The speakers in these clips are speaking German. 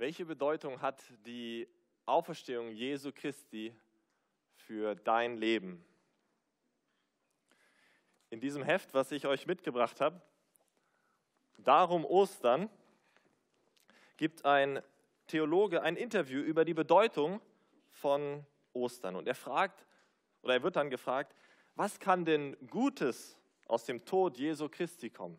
Welche Bedeutung hat die Auferstehung Jesu Christi für dein Leben? In diesem Heft, was ich euch mitgebracht habe, Darum Ostern, gibt ein Theologe ein Interview über die Bedeutung von Ostern. Und er fragt, oder er wird dann gefragt, was kann denn Gutes aus dem Tod Jesu Christi kommen?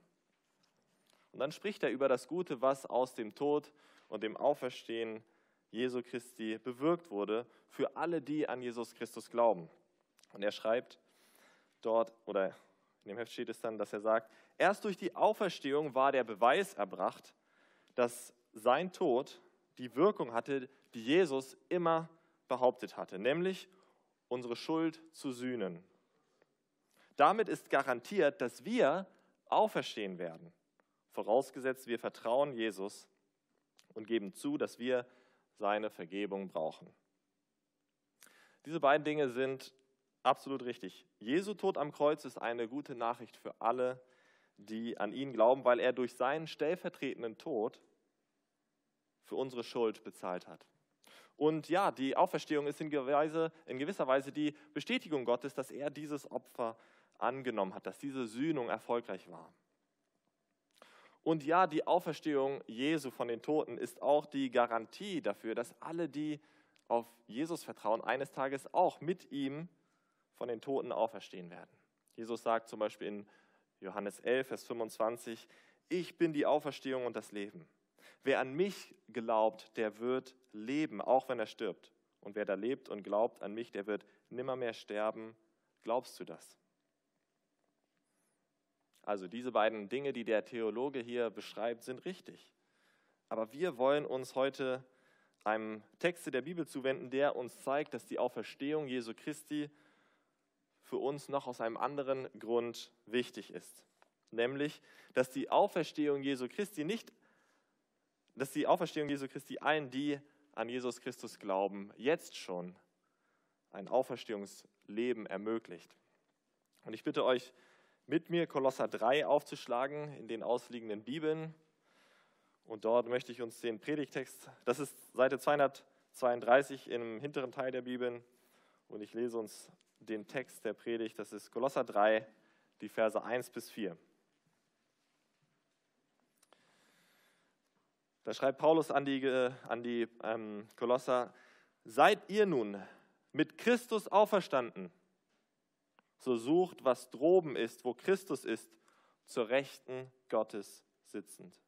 Und dann spricht er über das Gute, was aus dem Tod und dem Auferstehen Jesu Christi bewirkt wurde für alle, die an Jesus Christus glauben. Und er schreibt dort, oder in dem Heft steht es dann, dass er sagt, erst durch die Auferstehung war der Beweis erbracht, dass sein Tod die Wirkung hatte, die Jesus immer behauptet hatte, nämlich unsere Schuld zu sühnen. Damit ist garantiert, dass wir auferstehen werden, vorausgesetzt wir vertrauen Jesus und geben zu, dass wir seine Vergebung brauchen. Diese beiden Dinge sind absolut richtig. Jesu Tod am Kreuz ist eine gute Nachricht für alle, die an ihn glauben, weil er durch seinen stellvertretenden Tod für unsere Schuld bezahlt hat. Und ja, die Auferstehung ist in gewisser Weise die Bestätigung Gottes, dass er dieses Opfer angenommen hat, dass diese Sühnung erfolgreich war. Und ja, die Auferstehung Jesu von den Toten ist auch die Garantie dafür, dass alle, die auf Jesus vertrauen, eines Tages auch mit ihm von den Toten auferstehen werden. Jesus sagt zum Beispiel in Johannes 11, Vers 25, ich bin die Auferstehung und das Leben. Wer an mich glaubt, der wird leben, auch wenn er stirbt. Und wer da lebt und glaubt an mich, der wird nimmermehr sterben. Glaubst du das? Also diese beiden Dinge, die der Theologe hier beschreibt, sind richtig. Aber wir wollen uns heute einem Text der Bibel zuwenden, der uns zeigt, dass die Auferstehung Jesu Christi für uns noch aus einem anderen Grund wichtig ist. Nämlich, dass die Auferstehung Jesu Christi nicht, dass die Auferstehung Jesu Christi allen, die an Jesus Christus glauben, jetzt schon ein Auferstehungsleben ermöglicht. Und ich bitte euch, mit mir Kolosser 3 aufzuschlagen in den ausliegenden Bibeln. Und dort möchte ich uns den Predigtext, das ist Seite 232 im hinteren Teil der Bibeln. Und ich lese uns den Text der Predigt, das ist Kolosser 3, die Verse 1 bis 4. Da schreibt Paulus an die, an die ähm, Kolosser, seid ihr nun mit Christus auferstanden, so sucht, was droben ist, wo Christus ist, zur Rechten Gottes sitzend.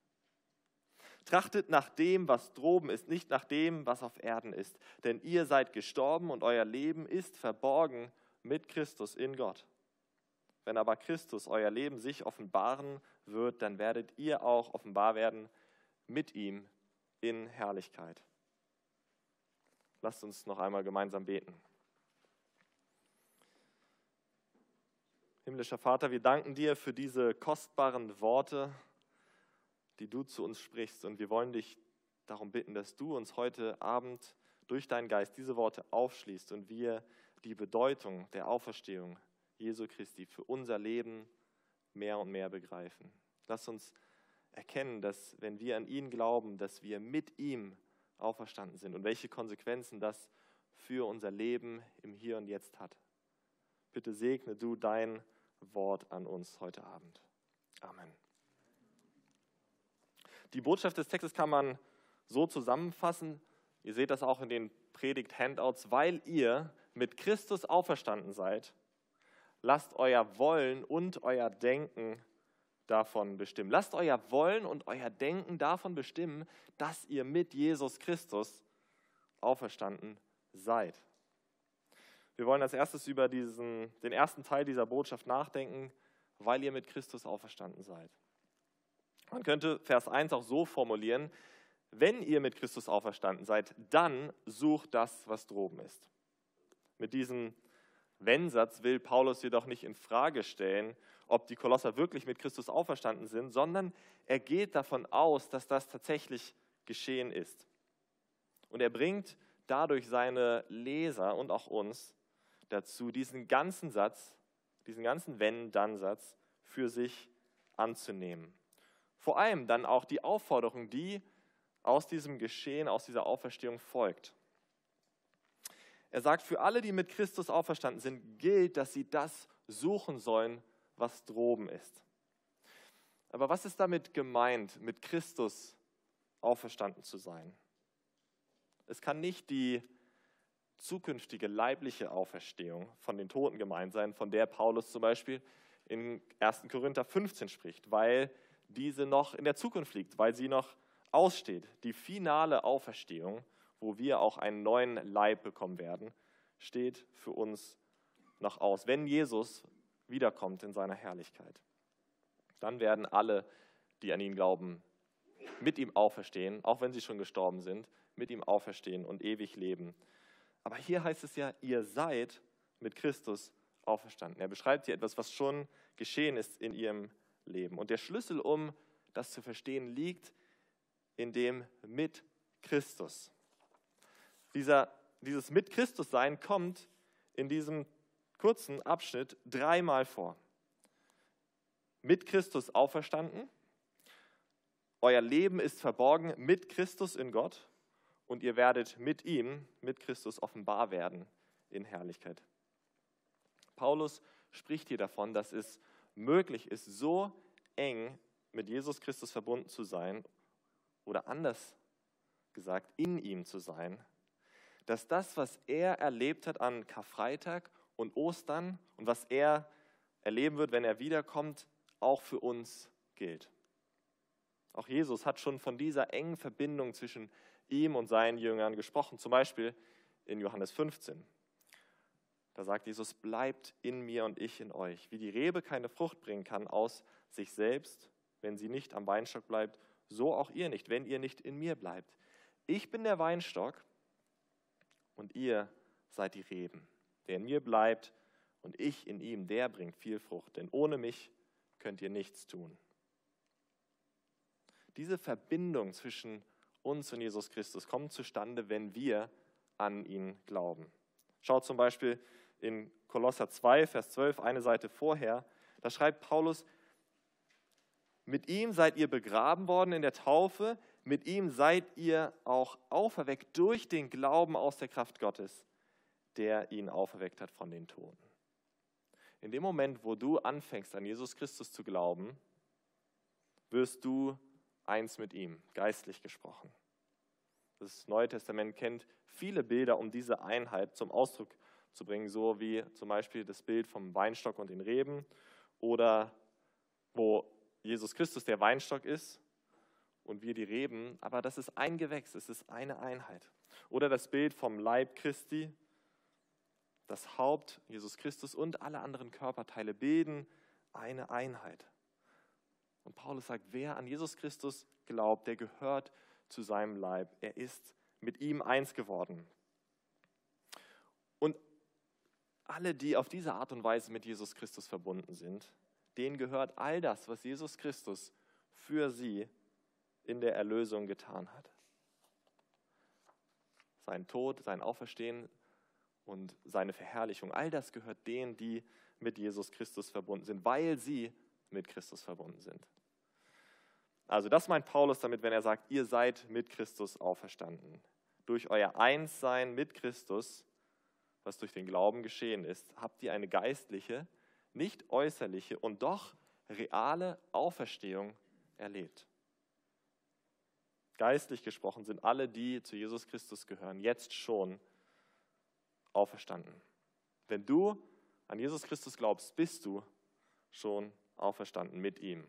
Trachtet nach dem, was droben ist, nicht nach dem, was auf Erden ist. Denn ihr seid gestorben und euer Leben ist verborgen mit Christus in Gott. Wenn aber Christus euer Leben sich offenbaren wird, dann werdet ihr auch offenbar werden mit ihm in Herrlichkeit. Lasst uns noch einmal gemeinsam beten. Himmlischer Vater, wir danken dir für diese kostbaren Worte, die du zu uns sprichst. Und wir wollen dich darum bitten, dass du uns heute Abend durch deinen Geist diese Worte aufschließt und wir die Bedeutung der Auferstehung Jesu Christi für unser Leben mehr und mehr begreifen. Lass uns erkennen, dass wenn wir an ihn glauben, dass wir mit ihm auferstanden sind und welche Konsequenzen das für unser Leben im Hier und Jetzt hat. Bitte segne du dein Wort an uns heute Abend. Amen. Die Botschaft des Textes kann man so zusammenfassen. Ihr seht das auch in den Predigt-Handouts, weil ihr mit Christus auferstanden seid, lasst euer Wollen und euer Denken davon bestimmen. Lasst euer Wollen und euer Denken davon bestimmen, dass ihr mit Jesus Christus auferstanden seid. Wir wollen als erstes über diesen, den ersten Teil dieser Botschaft nachdenken, weil ihr mit Christus auferstanden seid. Man könnte Vers 1 auch so formulieren, wenn ihr mit Christus auferstanden seid, dann sucht das, was droben ist. Mit diesem Wenn-Satz will Paulus jedoch nicht in Frage stellen, ob die Kolosser wirklich mit Christus auferstanden sind, sondern er geht davon aus, dass das tatsächlich geschehen ist. Und er bringt dadurch seine Leser und auch uns dazu, diesen ganzen Satz, diesen ganzen Wenn-Dann-Satz für sich anzunehmen. Vor allem dann auch die Aufforderung, die aus diesem Geschehen, aus dieser Auferstehung folgt. Er sagt, für alle, die mit Christus auferstanden sind, gilt, dass sie das suchen sollen, was droben ist. Aber was ist damit gemeint, mit Christus auferstanden zu sein? Es kann nicht die zukünftige leibliche Auferstehung von den Toten gemeint sein, von der Paulus zum Beispiel in 1. Korinther 15 spricht, weil diese noch in der Zukunft liegt, weil sie noch aussteht. Die finale Auferstehung, wo wir auch einen neuen Leib bekommen werden, steht für uns noch aus. Wenn Jesus wiederkommt in seiner Herrlichkeit, dann werden alle, die an ihn glauben, mit ihm auferstehen, auch wenn sie schon gestorben sind, mit ihm auferstehen und ewig leben. Aber hier heißt es ja, ihr seid mit Christus auferstanden. Er beschreibt hier etwas, was schon geschehen ist in ihrem Leben. Und der Schlüssel, um das zu verstehen, liegt in dem mit Christus. Dieser, dieses mit Christus sein kommt in diesem kurzen Abschnitt dreimal vor. Mit Christus auferstanden, euer Leben ist verborgen mit Christus in Gott und ihr werdet mit ihm, mit Christus offenbar werden in Herrlichkeit. Paulus spricht hier davon, dass es möglich ist, so eng mit Jesus Christus verbunden zu sein oder anders gesagt, in ihm zu sein, dass das, was er erlebt hat an Karfreitag und Ostern und was er erleben wird, wenn er wiederkommt, auch für uns gilt. Auch Jesus hat schon von dieser engen Verbindung zwischen ihm und seinen Jüngern gesprochen, zum Beispiel in Johannes 15. Da sagt Jesus, bleibt in mir und ich in euch. Wie die Rebe keine Frucht bringen kann aus sich selbst, wenn sie nicht am Weinstock bleibt, so auch ihr nicht, wenn ihr nicht in mir bleibt. Ich bin der Weinstock und ihr seid die Reben. Wer in mir bleibt und ich in ihm, der bringt viel Frucht, denn ohne mich könnt ihr nichts tun. Diese Verbindung zwischen uns und Jesus Christus kommt zustande, wenn wir an ihn glauben. Schaut zum Beispiel in Kolosser 2, Vers 12, eine Seite vorher, da schreibt Paulus, mit ihm seid ihr begraben worden in der Taufe, mit ihm seid ihr auch auferweckt durch den Glauben aus der Kraft Gottes, der ihn auferweckt hat von den Toten. In dem Moment, wo du anfängst, an Jesus Christus zu glauben, wirst du eins mit ihm, geistlich gesprochen. Das Neue Testament kennt viele Bilder, um diese Einheit zum Ausdruck zu bringen, so wie zum Beispiel das Bild vom Weinstock und den Reben oder wo Jesus Christus der Weinstock ist und wir die Reben, aber das ist ein Gewächs, es ist eine Einheit. Oder das Bild vom Leib Christi, das Haupt Jesus Christus und alle anderen Körperteile bilden eine Einheit. Und Paulus sagt, wer an Jesus Christus glaubt, der gehört zu seinem Leib. Er ist mit ihm eins geworden. Und alle, die auf diese Art und Weise mit Jesus Christus verbunden sind, denen gehört all das, was Jesus Christus für sie in der Erlösung getan hat. Sein Tod, sein Auferstehen und seine Verherrlichung, all das gehört denen, die mit Jesus Christus verbunden sind, weil sie mit Christus verbunden sind. Also das meint Paulus damit, wenn er sagt, ihr seid mit Christus auferstanden. Durch euer Einssein mit Christus, was durch den Glauben geschehen ist, habt ihr eine geistliche, nicht äußerliche und doch reale Auferstehung erlebt. Geistlich gesprochen sind alle, die zu Jesus Christus gehören, jetzt schon auferstanden. Wenn du an Jesus Christus glaubst, bist du schon auferstanden mit ihm.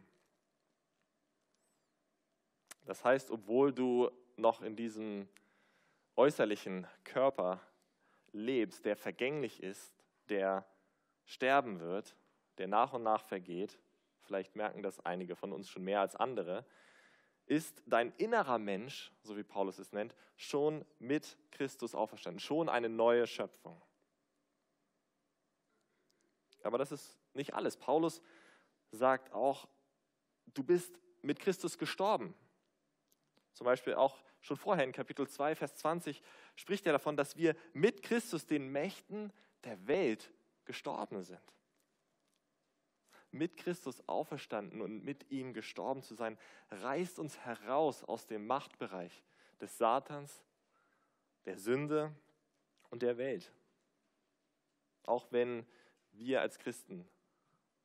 Das heißt, obwohl du noch in diesem äußerlichen Körper lebst, der vergänglich ist, der sterben wird, der nach und nach vergeht, vielleicht merken das einige von uns schon mehr als andere, ist dein innerer Mensch, so wie Paulus es nennt, schon mit Christus auferstanden, schon eine neue Schöpfung. Aber das ist nicht alles. Paulus sagt auch, du bist mit Christus gestorben. Zum Beispiel auch schon vorher in Kapitel 2, Vers 20 spricht er davon, dass wir mit Christus den Mächten der Welt gestorben sind. Mit Christus auferstanden und mit ihm gestorben zu sein, reißt uns heraus aus dem Machtbereich des Satans, der Sünde und der Welt. Auch wenn wir als Christen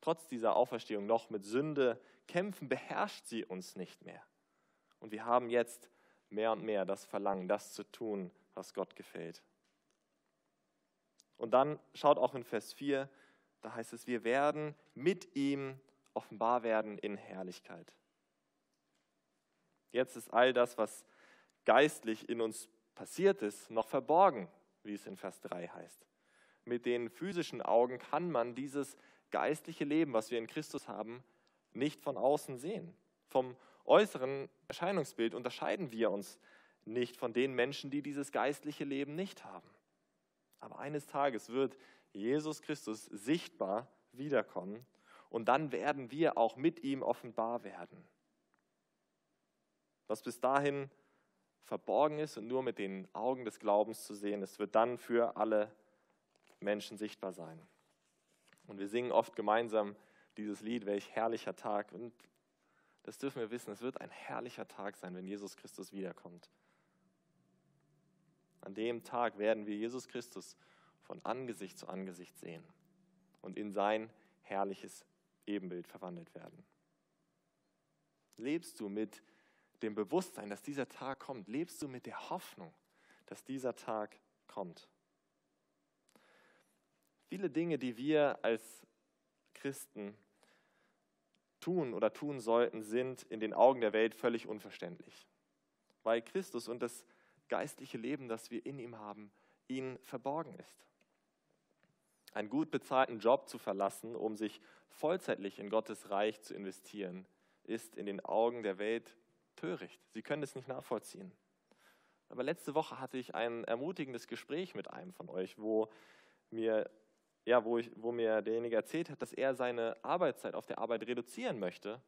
trotz dieser Auferstehung noch mit Sünde kämpfen, beherrscht sie uns nicht mehr. Und wir haben jetzt mehr und mehr das Verlangen, das zu tun, was Gott gefällt. Und dann schaut auch in Vers 4, da heißt es, wir werden mit ihm offenbar werden in Herrlichkeit. Jetzt ist all das, was geistlich in uns passiert ist, noch verborgen, wie es in Vers 3 heißt. Mit den physischen Augen kann man dieses geistliche Leben, was wir in Christus haben, nicht von außen sehen. Vom äußeren Erscheinungsbild unterscheiden wir uns nicht von den Menschen, die dieses geistliche Leben nicht haben. Aber eines Tages wird Jesus Christus sichtbar wiederkommen und dann werden wir auch mit ihm offenbar werden. Was bis dahin verborgen ist und nur mit den Augen des Glaubens zu sehen ist, wird dann für alle Menschen sichtbar sein. Und wir singen oft gemeinsam dieses Lied, welch herrlicher Tag. Und das dürfen wir wissen, es wird ein herrlicher Tag sein, wenn Jesus Christus wiederkommt. An dem Tag werden wir Jesus Christus von Angesicht zu Angesicht sehen und in sein herrliches Ebenbild verwandelt werden. Lebst du mit dem Bewusstsein, dass dieser Tag kommt? Lebst du mit der Hoffnung, dass dieser Tag kommt? Viele Dinge, die wir als Christen tun oder tun sollten, sind in den Augen der Welt völlig unverständlich, weil Christus und das geistliche Leben, das wir in ihm haben, ihnen verborgen ist. Einen gut bezahlten Job zu verlassen, um sich vollzeitlich in Gottes Reich zu investieren, ist in den Augen der Welt töricht. Sie können es nicht nachvollziehen. Aber letzte Woche hatte ich ein ermutigendes Gespräch mit einem von euch, wo mir ja, wo, ich, wo mir derjenige erzählt hat, dass er seine Arbeitszeit auf der Arbeit reduzieren möchte,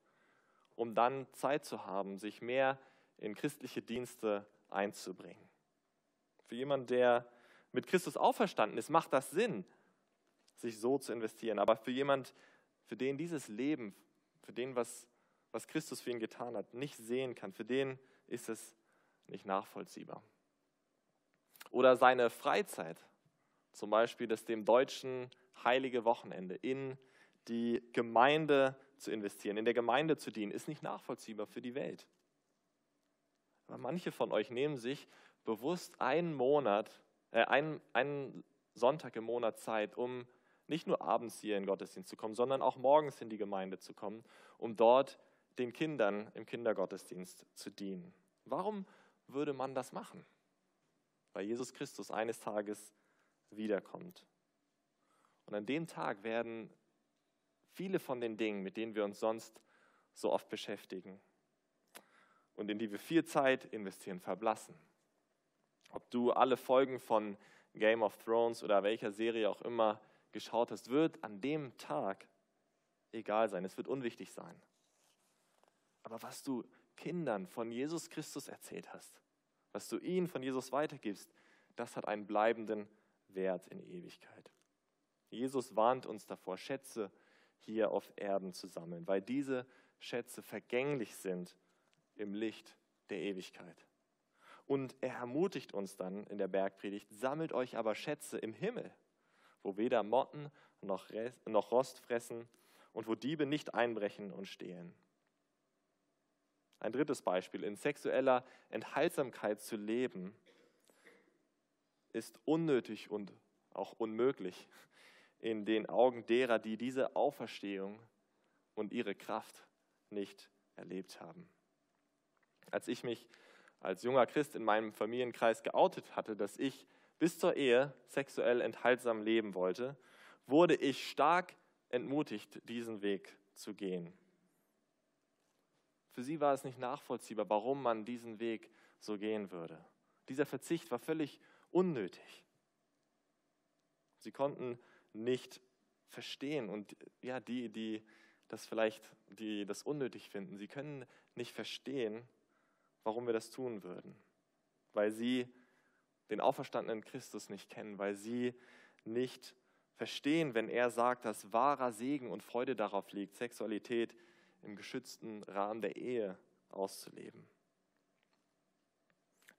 um dann Zeit zu haben, sich mehr in christliche Dienste einzubringen. Für jemanden, der mit Christus auferstanden ist, macht das Sinn, sich so zu investieren. Aber für jemanden, für den dieses Leben, für den, was, was Christus für ihn getan hat, nicht sehen kann, für den ist es nicht nachvollziehbar. Oder seine Freizeit zum Beispiel das dem deutschen heilige Wochenende in die Gemeinde zu investieren, in der Gemeinde zu dienen, ist nicht nachvollziehbar für die Welt. Aber manche von euch nehmen sich bewusst einen Monat, äh, einen, einen Sonntag im Monat Zeit, um nicht nur abends hier in Gottesdienst zu kommen, sondern auch morgens in die Gemeinde zu kommen, um dort den Kindern im Kindergottesdienst zu dienen. Warum würde man das machen? Weil Jesus Christus eines Tages wiederkommt. Und an dem Tag werden viele von den Dingen, mit denen wir uns sonst so oft beschäftigen und in die wir viel Zeit investieren, verblassen. Ob du alle Folgen von Game of Thrones oder welcher Serie auch immer geschaut hast, wird an dem Tag egal sein. Es wird unwichtig sein. Aber was du Kindern von Jesus Christus erzählt hast, was du ihnen von Jesus weitergibst, das hat einen bleibenden Wert in Ewigkeit. Jesus warnt uns davor, Schätze hier auf Erden zu sammeln, weil diese Schätze vergänglich sind im Licht der Ewigkeit. Und er ermutigt uns dann in der Bergpredigt, sammelt euch aber Schätze im Himmel, wo weder Motten noch, Rost fressen und wo Diebe nicht einbrechen und stehlen. Ein drittes Beispiel, in sexueller Enthaltsamkeit zu leben, ist unnötig und auch unmöglich in den Augen derer, die diese Auferstehung und ihre Kraft nicht erlebt haben. Als ich mich als junger Christ in meinem Familienkreis geoutet hatte, dass ich bis zur Ehe sexuell enthaltsam leben wollte, wurde ich stark entmutigt, diesen Weg zu gehen. Für sie war es nicht nachvollziehbar, warum man diesen Weg so gehen würde. Dieser Verzicht war völlig unnötig. Sie konnten nicht verstehen und ja, die, die das vielleicht, die das unnötig finden, sie können nicht verstehen, warum wir das tun würden, weil sie den auferstandenen Christus nicht kennen, weil sie nicht verstehen, wenn er sagt, dass wahrer Segen und Freude darauf liegt, Sexualität im geschützten Rahmen der Ehe auszuleben.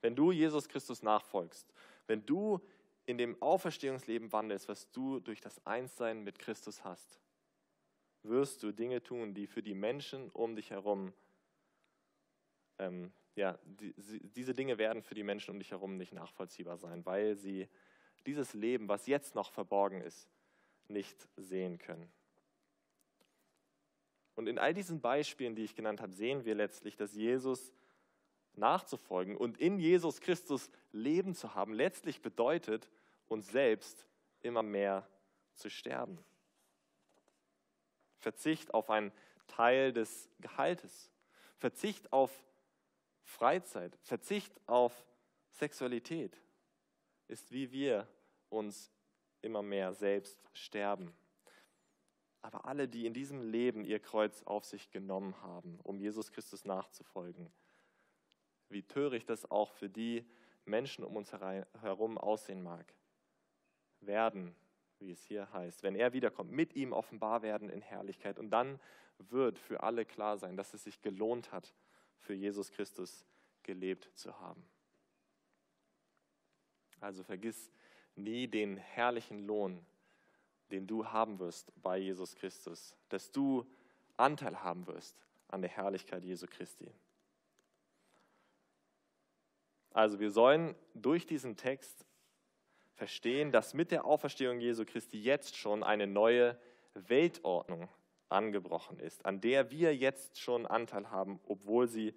wenn du Jesus Christus nachfolgst, wenn du in dem Auferstehungsleben wandelst, was du durch das Einssein mit Christus hast, wirst du Dinge tun, die für die Menschen um dich herum, ähm, ja, die, diese Dinge werden für die Menschen um dich herum nicht nachvollziehbar sein, weil sie dieses Leben, was jetzt noch verborgen ist, nicht sehen können. Und in all diesen Beispielen, die ich genannt habe, sehen wir letztlich, dass Jesus nachzufolgen und in Jesus Christus Leben zu haben, letztlich bedeutet, uns selbst immer mehr zu sterben. Verzicht auf einen Teil des Gehaltes, Verzicht auf Freizeit, Verzicht auf Sexualität ist, wie wir uns immer mehr selbst sterben. Aber alle, die in diesem Leben ihr Kreuz auf sich genommen haben, um Jesus Christus nachzufolgen, wie töricht das auch für die Menschen um uns herum aussehen mag, werden, wie es hier heißt, wenn er wiederkommt, mit ihm offenbar werden in Herrlichkeit. Und dann wird für alle klar sein, dass es sich gelohnt hat, für Jesus Christus gelebt zu haben. Also vergiss nie den herrlichen Lohn, den du haben wirst bei Jesus Christus, dass du Anteil haben wirst an der Herrlichkeit Jesu Christi. Also wir sollen durch diesen Text verstehen, dass mit der Auferstehung Jesu Christi jetzt schon eine neue Weltordnung angebrochen ist, an der wir jetzt schon Anteil haben, obwohl sie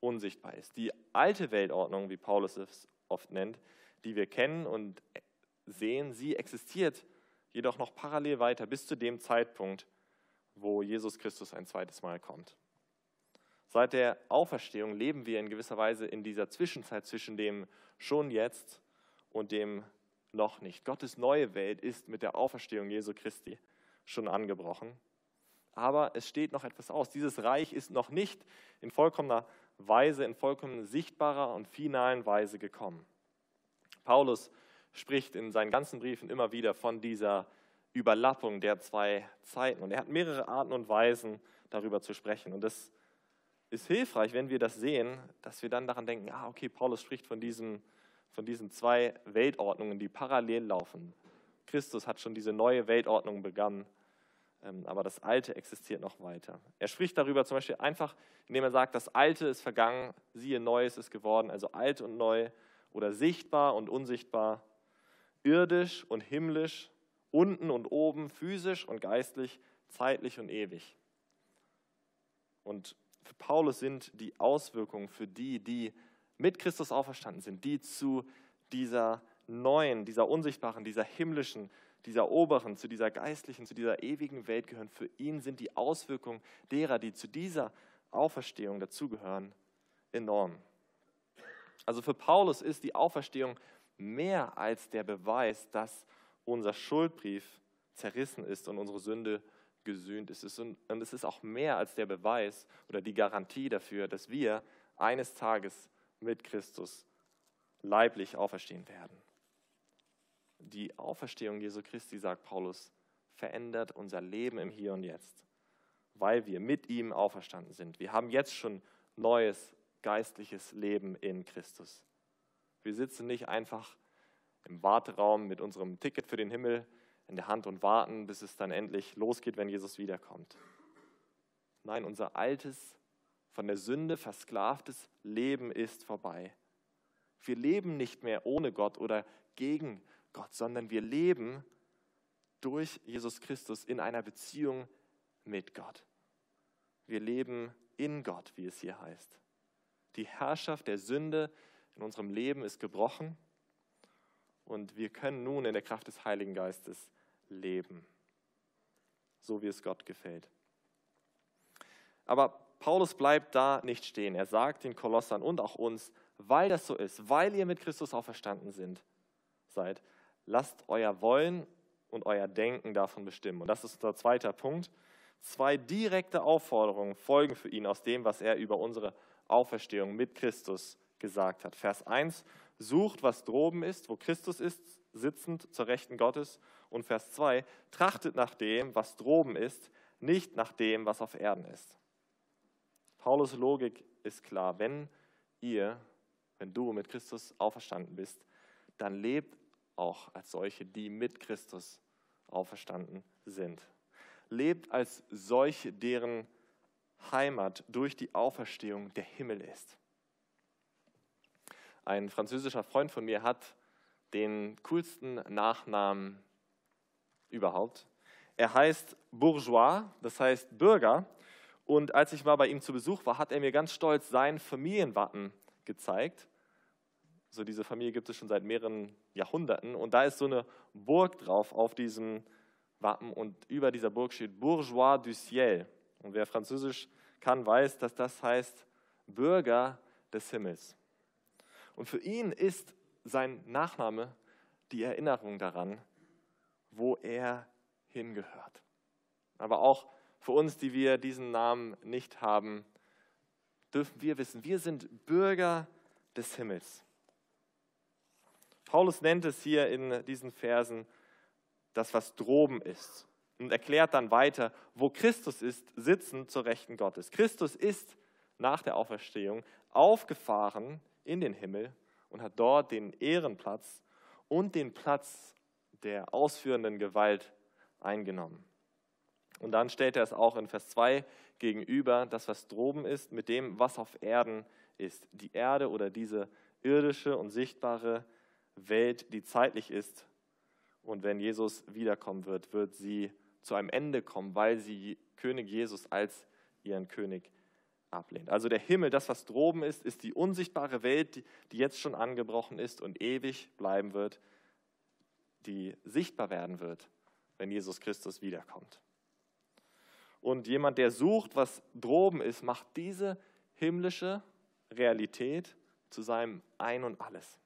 unsichtbar ist. Die alte Weltordnung, wie Paulus es oft nennt, die wir kennen und sehen, sie existiert jedoch noch parallel weiter bis zu dem Zeitpunkt, wo Jesus Christus ein zweites Mal kommt. Seit der Auferstehung leben wir in gewisser Weise in dieser Zwischenzeit zwischen dem schon jetzt und dem noch nicht. Gottes neue Welt ist mit der Auferstehung Jesu Christi schon angebrochen. Aber es steht noch etwas aus. Dieses Reich ist noch nicht in vollkommener Weise, in vollkommen sichtbarer und finalen Weise gekommen. Paulus spricht in seinen ganzen Briefen immer wieder von dieser Überlappung der zwei Zeiten. Und er hat mehrere Arten und Weisen, darüber zu sprechen. Und das ist hilfreich, wenn wir das sehen, dass wir dann daran denken, ah, okay, Paulus spricht von diesen, von diesen zwei Weltordnungen, die parallel laufen. Christus hat schon diese neue Weltordnung begangen, ähm, aber das Alte existiert noch weiter. Er spricht darüber zum Beispiel einfach, indem er sagt, das Alte ist vergangen, siehe, Neues ist geworden, also alt und neu oder sichtbar und unsichtbar irdisch und himmlisch, unten und oben, physisch und geistlich, zeitlich und ewig. Und für Paulus sind die Auswirkungen für die, die mit Christus auferstanden sind, die zu dieser neuen, dieser unsichtbaren, dieser himmlischen, dieser oberen, zu dieser geistlichen, zu dieser ewigen Welt gehören. Für ihn sind die Auswirkungen derer, die zu dieser Auferstehung dazugehören, enorm. Also für Paulus ist die Auferstehung mehr als der Beweis, dass unser Schuldbrief zerrissen ist und unsere Sünde gesühnt ist. Und es ist auch mehr als der Beweis oder die Garantie dafür, dass wir eines Tages mit Christus leiblich auferstehen werden. Die Auferstehung Jesu Christi, sagt Paulus, verändert unser Leben im Hier und Jetzt, weil wir mit ihm auferstanden sind. Wir haben jetzt schon neues geistliches Leben in Christus. Wir sitzen nicht einfach im Warteraum mit unserem Ticket für den Himmel in der Hand und warten, bis es dann endlich losgeht, wenn Jesus wiederkommt. Nein, unser altes, von der Sünde versklavtes Leben ist vorbei. Wir leben nicht mehr ohne Gott oder gegen Gott, sondern wir leben durch Jesus Christus in einer Beziehung mit Gott. Wir leben in Gott, wie es hier heißt. Die Herrschaft der Sünde in unserem Leben ist gebrochen und wir können nun in der Kraft des Heiligen Geistes leben, so wie es Gott gefällt. Aber Paulus bleibt da nicht stehen. Er sagt den Kolossern und auch uns, weil das so ist, weil ihr mit Christus auferstanden sind, seid, lasst euer Wollen und euer Denken davon bestimmen. Und das ist unser zweiter Punkt. Zwei direkte Aufforderungen folgen für ihn aus dem, was er über unsere Auferstehung mit Christus gesagt hat. Vers 1, sucht, was droben ist, wo Christus ist, sitzend zur Rechten Gottes. Und Vers 2, trachtet nach dem, was droben ist, nicht nach dem, was auf Erden ist. Paulus Logik ist klar, wenn ihr wenn du mit Christus auferstanden bist, dann lebt auch als solche, die mit Christus auferstanden sind. Lebt als solche, deren Heimat durch die Auferstehung der Himmel ist. Ein französischer Freund von mir hat den coolsten Nachnamen überhaupt. Er heißt Bourgeois, das heißt Bürger. Und als ich mal bei ihm zu Besuch war, hat er mir ganz stolz sein Familienwappen gezeigt. So diese Familie gibt es schon seit mehreren Jahrhunderten. Und da ist so eine Burg drauf auf diesem Wappen. Und über dieser Burg steht Bourgeois du Ciel. Und wer Französisch kann, weiß, dass das heißt Bürger des Himmels. Und für ihn ist sein Nachname die Erinnerung daran, wo er hingehört. Aber auch für uns, die wir diesen Namen nicht haben, dürfen wir wissen, wir sind Bürger des Himmels. Paulus nennt es hier in diesen Versen das, was droben ist und erklärt dann weiter, wo Christus ist, sitzen zur Rechten Gottes. Christus ist nach der Auferstehung aufgefahren in den Himmel und hat dort den Ehrenplatz und den Platz der ausführenden Gewalt eingenommen. Und dann stellt er es auch in Vers 2 gegenüber, das, was droben ist, mit dem, was auf Erden ist. Die Erde oder diese irdische und sichtbare Welt, die zeitlich ist. Und wenn Jesus wiederkommen wird, wird sie zu einem Ende kommen, weil sie König Jesus als ihren König ablehnt. Also der Himmel, das, was droben ist, ist die unsichtbare Welt, die jetzt schon angebrochen ist und ewig bleiben wird, die sichtbar werden wird, wenn Jesus Christus wiederkommt. Und jemand, der sucht, was droben ist, macht diese himmlische Realität zu seinem Ein und alles.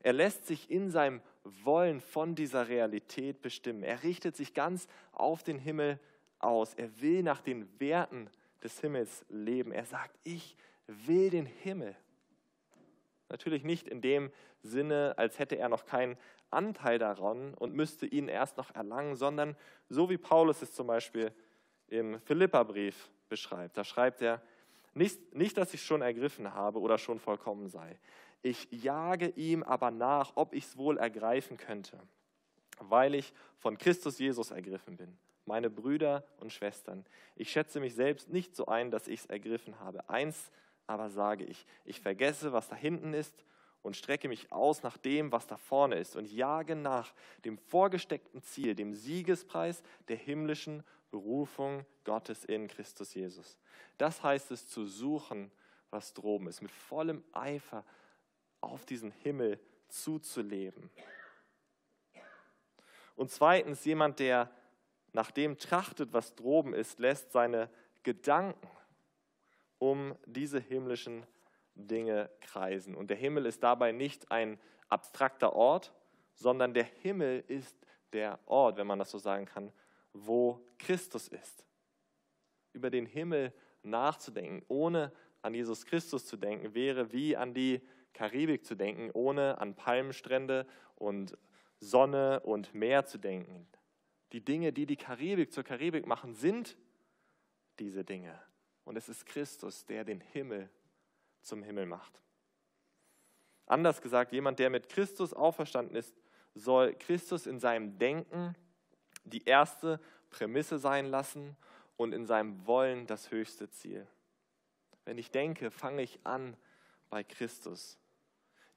Er lässt sich in seinem Wollen von dieser Realität bestimmen. Er richtet sich ganz auf den Himmel aus. Er will nach den Werten des Himmels leben. Er sagt, ich will den Himmel. Natürlich nicht in dem Sinne, als hätte er noch keinen Anteil daran und müsste ihn erst noch erlangen, sondern so wie Paulus es zum Beispiel im Philipperbrief beschreibt. Da schreibt er, nicht, nicht, dass ich schon ergriffen habe oder schon vollkommen sei. Ich jage ihm aber nach, ob ich es wohl ergreifen könnte, weil ich von Christus Jesus ergriffen bin. Meine Brüder und Schwestern, ich schätze mich selbst nicht so ein, dass ich es ergriffen habe. Eins aber sage ich, ich vergesse, was da hinten ist und strecke mich aus nach dem, was da vorne ist und jage nach dem vorgesteckten Ziel, dem Siegespreis der himmlischen Berufung Gottes in Christus Jesus. Das heißt es zu suchen, was droben ist, mit vollem Eifer auf diesen Himmel zuzuleben. Und zweitens, jemand, der nach dem trachtet, was droben ist, lässt seine Gedanken um diese himmlischen Dinge kreisen. Und der Himmel ist dabei nicht ein abstrakter Ort, sondern der Himmel ist der Ort, wenn man das so sagen kann, wo Christus ist. Über den Himmel nachzudenken, ohne an Jesus Christus zu denken, wäre wie an die Karibik zu denken, ohne an Palmenstrände und Sonne und Meer zu denken. Die Dinge, die die Karibik zur Karibik machen, sind diese Dinge. Und es ist Christus, der den Himmel zum Himmel macht. Anders gesagt, jemand, der mit Christus auferstanden ist, soll Christus in seinem Denken die erste Prämisse sein lassen und in seinem Wollen das höchste Ziel. Wenn ich denke, fange ich an bei Christus.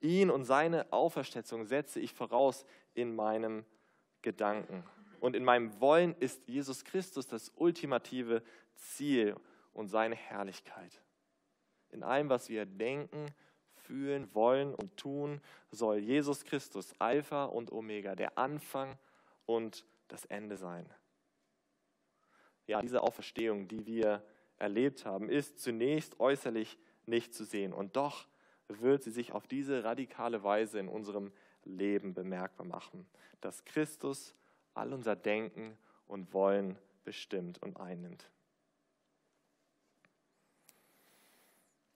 Ihn und seine Auferstehung setze ich voraus in meinem Gedanken. Und in meinem Wollen ist Jesus Christus das ultimative Ziel und seine Herrlichkeit. In allem, was wir denken, fühlen, wollen und tun, soll Jesus Christus Alpha und Omega, der Anfang und das Ende sein. Ja, diese Auferstehung, die wir erlebt haben, ist zunächst äußerlich nicht zu sehen. Und doch wird sie sich auf diese radikale Weise in unserem Leben bemerkbar machen, dass Christus all unser Denken und Wollen bestimmt und einnimmt.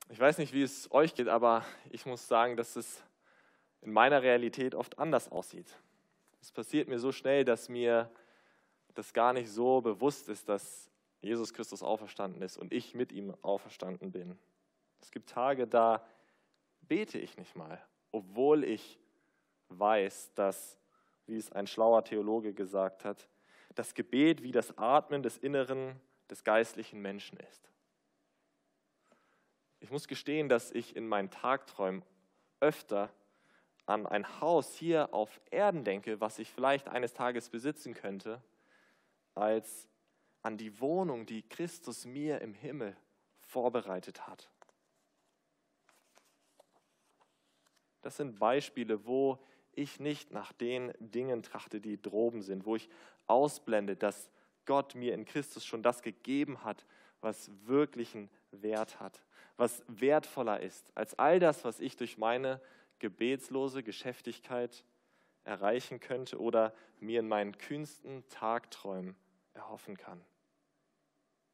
Ich weiß nicht, wie es euch geht, aber ich muss sagen, dass es in meiner Realität oft anders aussieht. Es passiert mir so schnell, dass mir das gar nicht so bewusst ist, dass Jesus Christus auferstanden ist und ich mit ihm auferstanden bin. Es gibt Tage, da bete ich nicht mal, obwohl ich weiß, dass, wie es ein schlauer Theologe gesagt hat, das Gebet wie das Atmen des Inneren des geistlichen Menschen ist. Ich muss gestehen, dass ich in meinen Tagträumen öfter an ein Haus hier auf Erden denke, was ich vielleicht eines Tages besitzen könnte, als an die Wohnung, die Christus mir im Himmel vorbereitet hat. Das sind Beispiele, wo ich nicht nach den Dingen trachte, die droben sind, wo ich ausblende, dass Gott mir in Christus schon das gegeben hat, was wirklichen Wert hat, was wertvoller ist als all das, was ich durch meine gebetslose Geschäftigkeit erreichen könnte oder mir in meinen kühnsten Tagträumen erhoffen kann.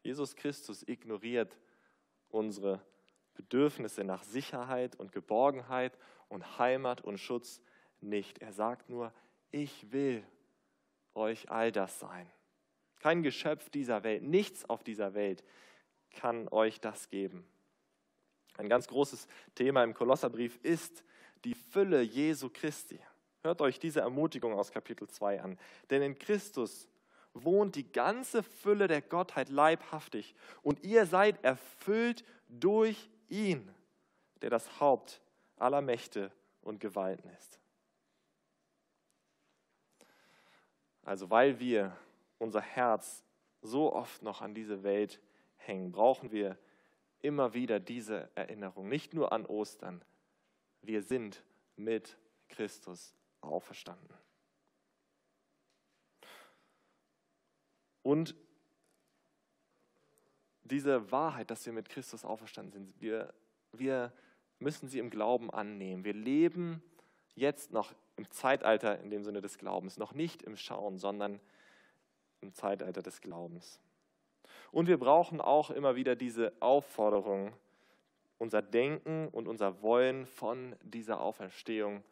Jesus Christus ignoriert unsere Bedürfnisse nach Sicherheit und Geborgenheit und Heimat und Schutz nicht. Er sagt nur, ich will euch all das sein. Kein Geschöpf dieser Welt, nichts auf dieser Welt kann euch das geben. Ein ganz großes Thema im Kolosserbrief ist die Fülle Jesu Christi. Hört euch diese Ermutigung aus Kapitel 2 an. Denn in Christus wohnt die ganze Fülle der Gottheit leibhaftig und ihr seid erfüllt durch ihn, der das Haupt aller Mächte und Gewalten ist. Also weil wir unser Herz so oft noch an diese Welt hängen, brauchen wir immer wieder diese Erinnerung, nicht nur an Ostern. Wir sind mit Christus auferstanden. Und diese Wahrheit, dass wir mit Christus auferstanden sind, wir, wir müssen sie im Glauben annehmen. Wir leben jetzt noch im Zeitalter in dem Sinne des Glaubens, noch nicht im Schauen, sondern im Zeitalter des Glaubens. Und wir brauchen auch immer wieder diese Aufforderung, unser Denken und unser Wollen von dieser Auferstehung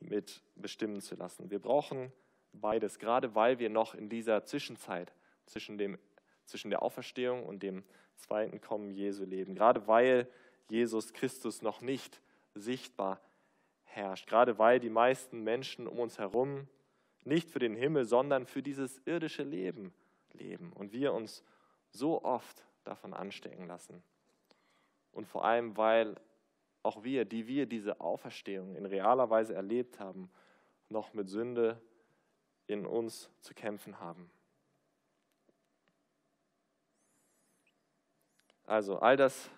mit bestimmen zu lassen. Wir brauchen beides, gerade weil wir noch in dieser Zwischenzeit zwischen, dem, zwischen der Auferstehung und dem zweiten Kommen Jesu leben. Gerade weil Jesus Christus noch nicht sichtbar herrscht. Gerade weil die meisten Menschen um uns herum nicht für den Himmel, sondern für dieses irdische Leben leben und wir uns so oft davon anstecken lassen. Und vor allem, weil auch wir, die wir diese Auferstehung in realer Weise erlebt haben, noch mit Sünde in uns zu kämpfen haben. Also all das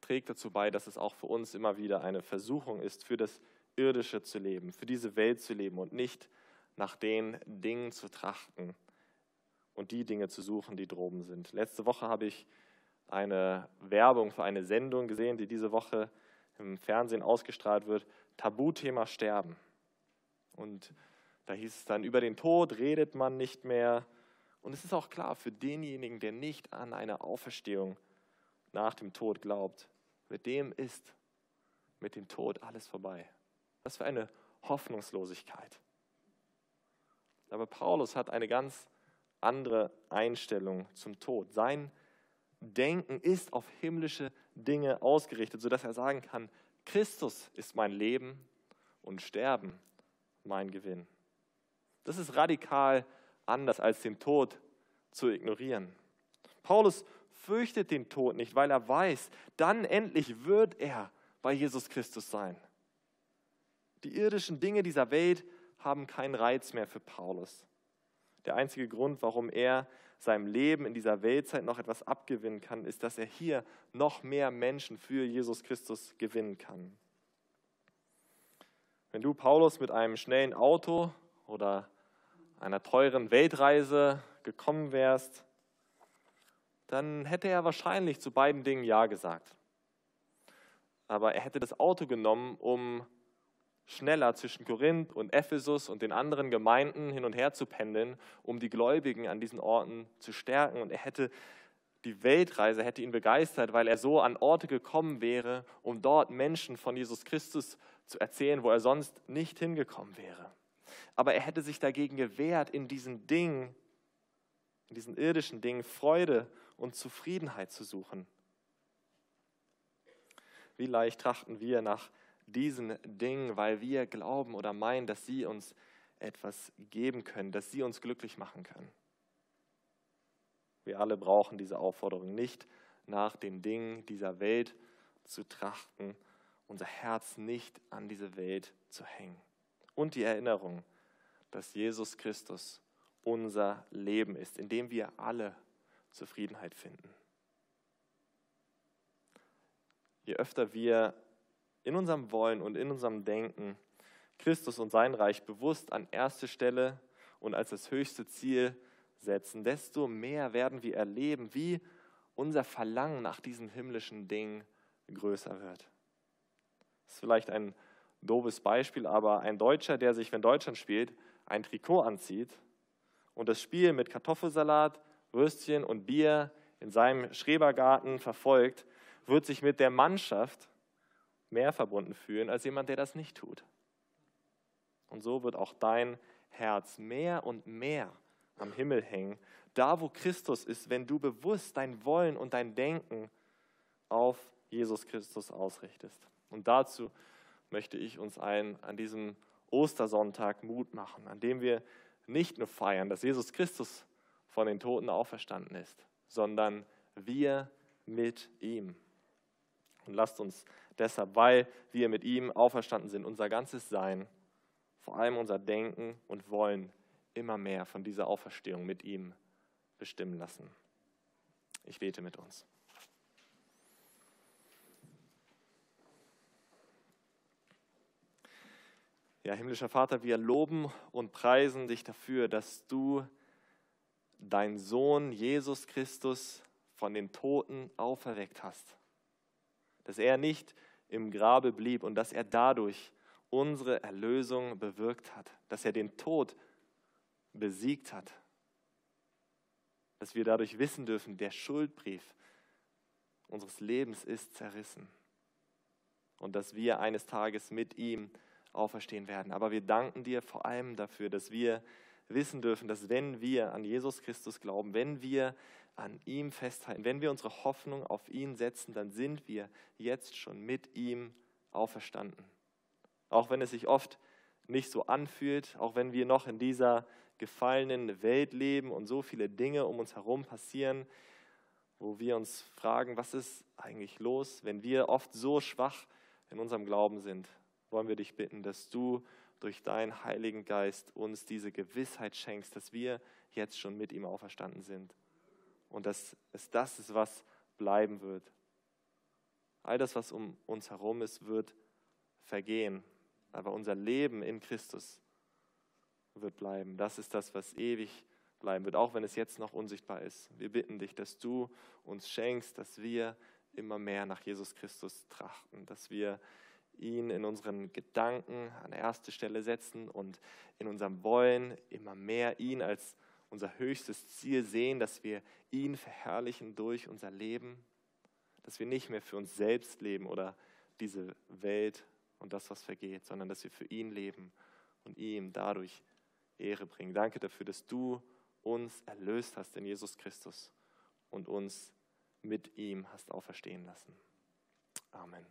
trägt dazu bei, dass es auch für uns immer wieder eine Versuchung ist, für das Irdische zu leben, für diese Welt zu leben und nicht nach den Dingen zu trachten und die Dinge zu suchen, die droben sind. Letzte Woche habe ich eine Werbung für eine Sendung gesehen, die diese Woche im Fernsehen ausgestrahlt wird, Tabuthema Sterben. Und da hieß es dann, über den Tod redet man nicht mehr. Und es ist auch klar, für denjenigen, der nicht an eine Auferstehung nach dem Tod glaubt, mit dem ist mit dem Tod alles vorbei. Was für eine Hoffnungslosigkeit. Aber Paulus hat eine ganz andere Einstellung zum Tod. Sein Denken ist auf himmlische Dinge ausgerichtet, sodass er sagen kann, Christus ist mein Leben und Sterben mein Gewinn. Das ist radikal anders als den Tod zu ignorieren. Paulus fürchtet den Tod nicht, weil er weiß, dann endlich wird er bei Jesus Christus sein. Die irdischen Dinge dieser Welt haben keinen Reiz mehr für Paulus. Der einzige Grund, warum er seinem Leben in dieser Weltzeit noch etwas abgewinnen kann, ist, dass er hier noch mehr Menschen für Jesus Christus gewinnen kann. Wenn du Paulus mit einem schnellen Auto oder einer teuren Weltreise gekommen wärst, dann hätte er wahrscheinlich zu beiden Dingen Ja gesagt. Aber er hätte das Auto genommen, um schneller zwischen Korinth und Ephesus und den anderen Gemeinden hin und her zu pendeln, um die Gläubigen an diesen Orten zu stärken. Und er hätte die Weltreise hätte ihn begeistert, weil er so an Orte gekommen wäre, um dort Menschen von Jesus Christus zu erzählen, wo er sonst nicht hingekommen wäre. Aber er hätte sich dagegen gewehrt, in diesen Dingen, in diesen irdischen Dingen Freude und Zufriedenheit zu suchen. wie leicht trachten wir nach diesen Dingen, weil wir glauben oder meinen, dass sie uns etwas geben können, dass sie uns glücklich machen können. Wir alle brauchen diese Aufforderung nicht nach den Dingen dieser Welt zu trachten, unser Herz nicht an diese Welt zu hängen. Und die Erinnerung, dass Jesus Christus unser Leben ist, in dem wir alle Zufriedenheit finden. Je öfter wir in unserem Wollen und in unserem Denken Christus und sein Reich bewusst an erste Stelle und als das höchste Ziel setzen, desto mehr werden wir erleben, wie unser Verlangen nach diesen himmlischen Dingen größer wird. Das ist vielleicht ein doofes Beispiel, aber ein Deutscher, der sich, wenn Deutschland spielt, ein Trikot anzieht und das Spiel mit Kartoffelsalat, Würstchen und Bier in seinem Schrebergarten verfolgt, wird sich mit der Mannschaft mehr verbunden fühlen als jemand, der das nicht tut. Und so wird auch dein Herz mehr und mehr am Himmel hängen, da wo Christus ist, wenn du bewusst dein Wollen und dein Denken auf Jesus Christus ausrichtest. Und dazu möchte ich uns allen an diesem Ostersonntag Mut machen, an dem wir nicht nur feiern, dass Jesus Christus von den Toten auferstanden ist, sondern wir mit ihm. Und lasst uns deshalb, weil wir mit ihm auferstanden sind, unser ganzes Sein, vor allem unser Denken und Wollen immer mehr von dieser Auferstehung mit ihm bestimmen lassen. Ich bete mit uns. Ja, himmlischer Vater, wir loben und preisen dich dafür, dass du deinen Sohn Jesus Christus von den Toten auferweckt hast. Dass er nicht im Grabe blieb und dass er dadurch unsere Erlösung bewirkt hat, dass er den Tod besiegt hat, dass wir dadurch wissen dürfen, der Schuldbrief unseres Lebens ist zerrissen und dass wir eines Tages mit ihm auferstehen werden. Aber wir danken dir vor allem dafür, dass wir wissen dürfen, dass wenn wir an Jesus Christus glauben, wenn wir an ihm festhalten, wenn wir unsere Hoffnung auf ihn setzen, dann sind wir jetzt schon mit ihm auferstanden. Auch wenn es sich oft nicht so anfühlt, auch wenn wir noch in dieser gefallenen Welt leben und so viele Dinge um uns herum passieren, wo wir uns fragen, was ist eigentlich los, wenn wir oft so schwach in unserem Glauben sind, wollen wir dich bitten, dass du durch deinen Heiligen Geist uns diese Gewissheit schenkst, dass wir jetzt schon mit ihm auferstanden sind und dass es das ist, was bleiben wird. All das, was um uns herum ist, wird vergehen aber unser Leben in Christus wird bleiben. Das ist das, was ewig bleiben wird, auch wenn es jetzt noch unsichtbar ist. Wir bitten dich, dass du uns schenkst, dass wir immer mehr nach Jesus Christus trachten, dass wir ihn in unseren Gedanken an erste Stelle setzen und in unserem Wollen immer mehr ihn als unser höchstes Ziel sehen, dass wir ihn verherrlichen durch unser Leben, dass wir nicht mehr für uns selbst leben oder diese Welt und das, was vergeht, sondern dass wir für ihn leben und ihm dadurch Ehre bringen. Danke dafür, dass du uns erlöst hast in Jesus Christus und uns mit ihm hast auferstehen lassen. Amen.